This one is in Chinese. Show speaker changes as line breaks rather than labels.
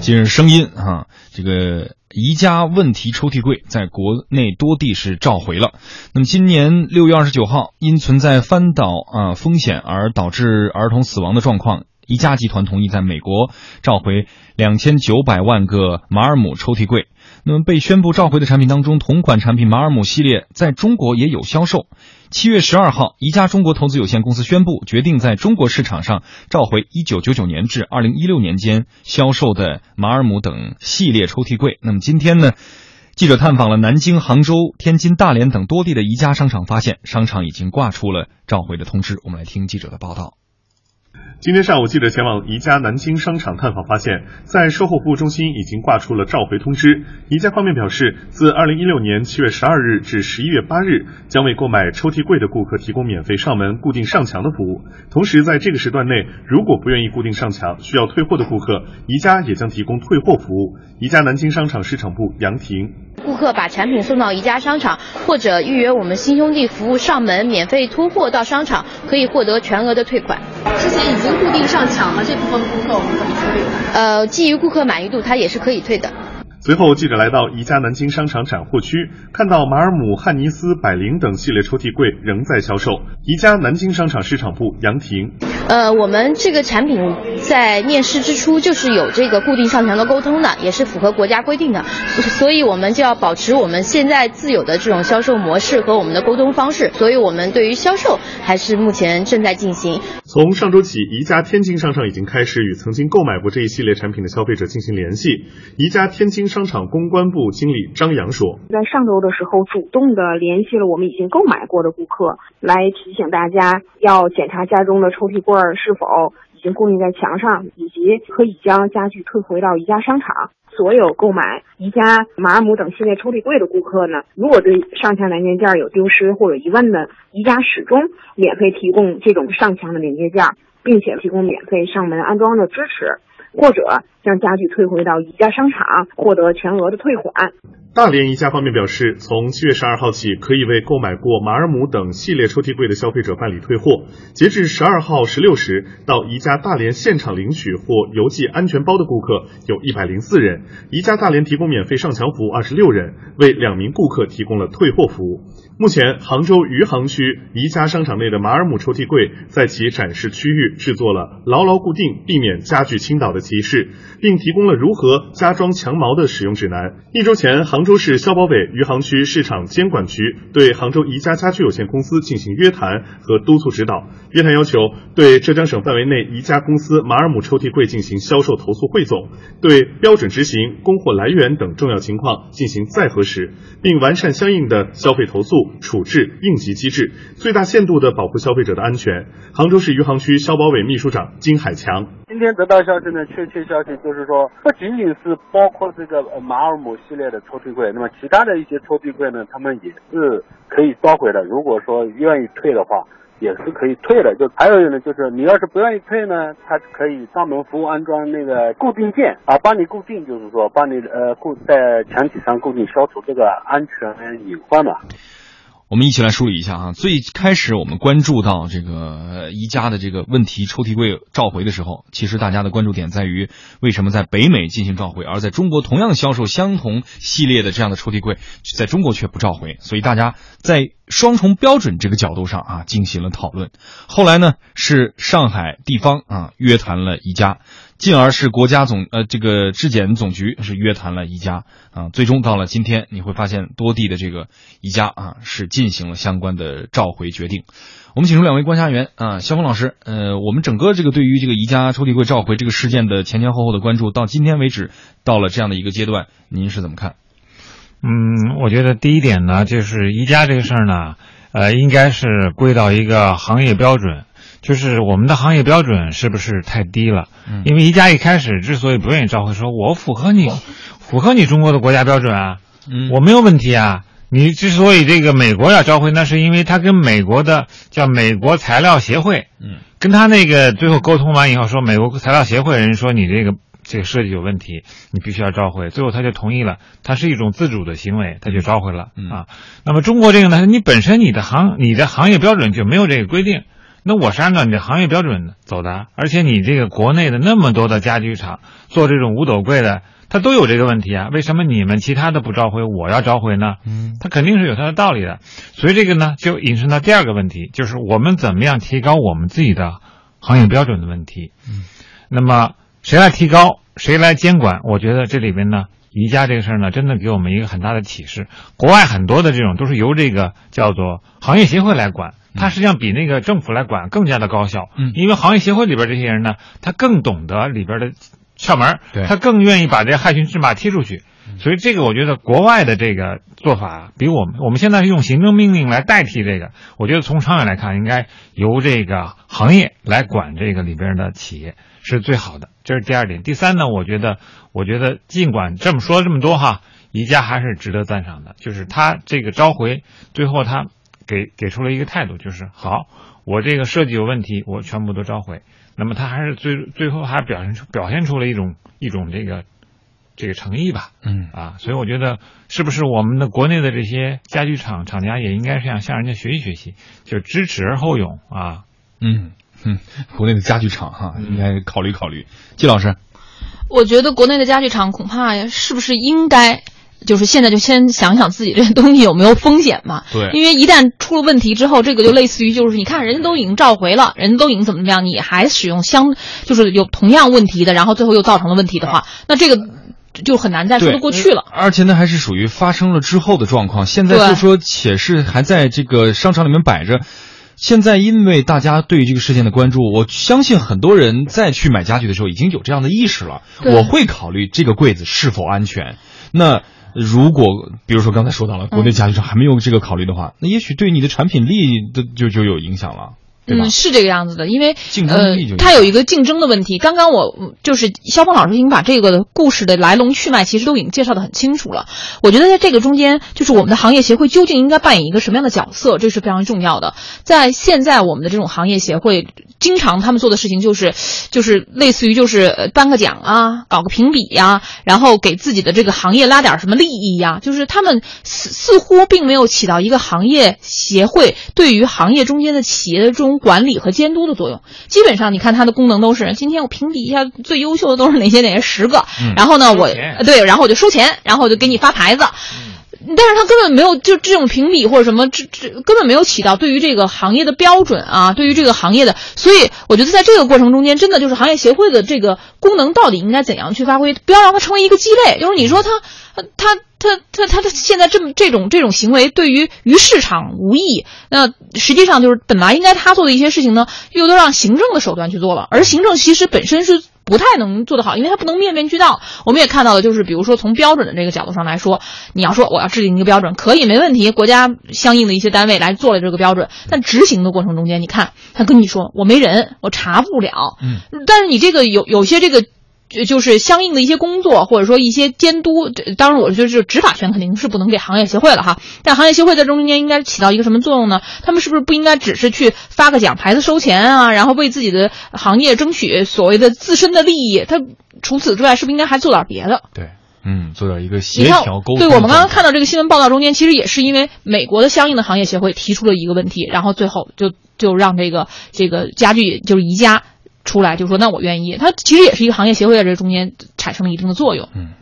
今日声音啊，这个宜家问题抽屉柜在国内多地是召回了。那么今年六月二十九号，因存在翻倒啊风险而导致儿童死亡的状况，宜家集团同意在美国召回两千九百万个马尔姆抽屉柜。那么被宣布召回的产品当中，同款产品马尔姆系列在中国也有销售。七月十二号，宜家中国投资有限公司宣布，决定在中国市场上召回一九九九年至二零一六年间销售的马尔姆等系列抽屉柜。那么今天呢，记者探访了南京、杭州、天津、大连等多地的宜家商场，发现商场已经挂出了召回的通知。我们来听记者的报道。
今天上午，记者前往宜家南京商场探访，发现，在售后服务中心已经挂出了召回通知。宜家方面表示，自二零一六年七月十二日至十一月八日，将为购买抽屉柜的顾客提供免费上门、固定上墙的服务。同时，在这个时段内，如果不愿意固定上墙，需要退货的顾客，宜家也将提供退货服务。宜家南京商场市场部杨婷。
顾客把产品送到宜家商场，或者预约我们新兄弟服务上门免费拖货到商场，可以获得全额的退款。
之前已经固定上墙了，这部分顾客我们怎么处理。
呃，基于顾客满意度，它也是可以退的。
随后，记者来到宜家南京商场展货区，看到马尔姆、汉尼斯、百灵等系列抽屉柜仍在销售。宜家南京商场市场部杨婷，
呃，我们这个产品在面世之初就是有这个固定上墙的沟通的，也是符合国家规定的，所以我们就要保持我们现在自有的这种销售模式和我们的沟通方式。所以我们对于销售还是目前正在进行。
从上周起，宜家天津商场已经开始与曾经购买过这一系列产品的消费者进行联系。宜家天津商场公关部经理张扬说：“
在上周的时候，主动的联系了我们已经购买过的顾客，来提醒大家要检查家中的抽屉柜是否已经固定在墙上，以及可以将家具退回到宜家商场。所有购买宜家马尔姆等系列抽屉柜的顾客呢，如果对上墙连接件有丢失或者疑问的，宜家始终免费提供这种上墙的连接件，并且提供免费上门安装的支持。”或者将家具退回到宜家商场，获得全额的退款。
大连宜家方面表示，从七月十二号起，可以为购买过马尔姆等系列抽屉柜的消费者办理退货。截至十二号十六时，到宜家大连现场领取或邮寄安全包的顾客有一百零四人。宜家大连提供免费上墙服务二十六人，为两名顾客提供了退货服务。目前，杭州余杭区宜家商场内的马尔姆抽屉柜在其展示区域制作了牢牢固定、避免家具倾倒的提示，并提供了如何加装墙毛的使用指南。一周前，杭州市消保委余杭区市场监管局对杭州宜家家居有限公司进行约谈和督促指导。约谈要求对浙江省范围内宜家公司马尔姆抽屉柜进行销售投诉汇总，对标准执行、供货来源等重要情况进行再核实，并完善相应的消费投诉处置应急机制，最大限度的保护消费者的安全。杭州市余杭区消保委秘书长金海强：
今天得到消息呢，确切消息就是说，不仅仅是包括这个马尔姆系列的抽屉柜，那么其他的一些抽屉柜呢，他们也是可以召回的。如果说愿意退的话。也是可以退的，就还有一个呢，就是你要是不愿意退呢，他可以上门服务安装那个固定件啊，帮你固定，就是说帮你呃固在墙体上固定，消除这个安全隐患嘛。
我们一起来梳理一下啊，最开始我们关注到这个宜家的这个问题抽屉柜召回的时候，其实大家的关注点在于为什么在北美进行召回，而在中国同样销售相同系列的这样的抽屉柜，在中国却不召回，所以大家在双重标准这个角度上啊进行了讨论。后来呢，是上海地方啊约谈了宜家。进而是国家总呃这个质检总局是约谈了宜家啊，最终到了今天，你会发现多地的这个宜家啊是进行了相关的召回决定。我们请出两位观察员啊，肖峰老师，呃，我们整个这个对于这个宜家抽屉柜召回这个事件的前前后后的关注，到今天为止到了这样的一个阶段，您是怎么看？
嗯，我觉得第一点呢，就是宜家这个事儿呢，呃，应该是归到一个行业标准。就是我们的行业标准是不是太低了？因为宜家一开始之所以不愿意召回，说我符合你，符合你中国的国家标准啊，我没有问题啊。你之所以这个美国要召回，那是因为他跟美国的叫美国材料协会，嗯，跟他那个最后沟通完以后，说美国材料协会人说你这个这个设计有问题，你必须要召回。最后他就同意了，他是一种自主的行为，他就召回了啊。那么中国这个呢，你本身你的行你的行业标准就没有这个规定。那我是按照你的行业标准走的，而且你这个国内的那么多的家具厂做这种五斗柜的，它都有这个问题啊，为什么你们其他的不召回，我要召回呢？
嗯，
它肯定是有它的道理的。所以这个呢，就引申到第二个问题，就是我们怎么样提高我们自己的行业标准的问题。
嗯，
那么谁来提高，谁来监管？我觉得这里边呢。宜家这个事儿呢，真的给我们一个很大的启示。国外很多的这种都是由这个叫做行业协会来管，它实际上比那个政府来管更加的高效。
嗯，
因为行业协会里边这些人呢，他更懂得里边的窍门，
对，
他更愿意把这害群之马踢出去。所以这个我觉得国外的这个做法比我们，我们现在用行政命令来代替这个。我觉得从长远来看，应该由这个行业来管这个里边的企业。是最好的，这是第二点。第三呢，我觉得，我觉得尽管这么说这么多哈，宜家还是值得赞赏的。就是他这个召回，最后他给给出了一个态度，就是好，我这个设计有问题，我全部都召回。那么他还是最最后还表现出表现出了一种一种这个这个诚意吧。
嗯
啊，所以我觉得是不是我们的国内的这些家具厂厂家也应该是向向人家学习学习，就知耻而后勇啊。
嗯。嗯，国内的家具厂哈，应该考虑考虑。季老师，
我觉得国内的家具厂恐怕是不是应该，就是现在就先想想自己这东西有没有风险嘛？
对，
因为一旦出了问题之后，这个就类似于就是你看人家都已经召回了，人家都已经怎么怎么样，你还使用相就是有同样问题的，然后最后又造成了问题的话，那这个就很难再说得过去了。
而且呢还是属于发生了之后的状况，现在就说且是还在这个商场里面摆着。现在因为大家对于这个事件的关注，我相信很多人再去买家具的时候已经有这样的意识了。我会考虑这个柜子是否安全。那如果比如说刚才说到了国内家具厂还没有这个考虑的话，那也许对你的产品力的就就有影响了。
嗯，是这个样子的，因为
呃，
它有一个竞争的问题。刚刚我就是肖峰老师已经把这个故事的来龙去脉其实都已经介绍的很清楚了。我觉得在这个中间，就是我们的行业协会究竟应该扮演一个什么样的角色，这是非常重要的。在现在我们的这种行业协会，经常他们做的事情就是，就是类似于就是颁个奖啊，搞个评比呀，然后给自己的这个行业拉点什么利益呀，就是他们似似乎并没有起到一个行业协会对于行业中间的企业的这种。管理和监督的作用，基本上你看它的功能都是：今天我评比一下最优秀的都是哪些哪些十个，然后呢，我对，然后我就收钱，然后我就给你发牌子。但是它根本没有就这种评比或者什么，这这根本没有起到对于这个行业的标准啊，对于这个行业的，所以我觉得在这个过程中间，真的就是行业协会的这个功能到底应该怎样去发挥？不要让它成为一个鸡肋，就是你说它，它。他他他他现在这么这种这种行为对于于市场无益，那实际上就是本来应该他做的一些事情呢，又都让行政的手段去做了，而行政其实本身是不太能做得好，因为它不能面面俱到。我们也看到了，就是比如说从标准的这个角度上来说，你要说我要制定一个标准，可以没问题，国家相应的一些单位来做了这个标准，但执行的过程中间，你看他跟你说我没人，我查不了，
嗯，
但是你这个有有些这个。就就是相应的一些工作，或者说一些监督，当然我觉得就执法权肯定是不能给行业协会了哈。但行业协会在中间应该起到一个什么作用呢？他们是不是不应该只是去发个奖牌子收钱啊，然后为自己的行业争取所谓的自身的利益？他除此之外，是不是应该还做点别的？
对，嗯，做点一个协调沟通。
对我们刚刚看到这个新闻报道中间，其实也是因为美国的相应的行业协会提出了一个问题，然后最后就就让这个这个家具就是宜家。出来就说那我愿意，他其实也是一个行业协会在这中间产生了一定的作用。
嗯。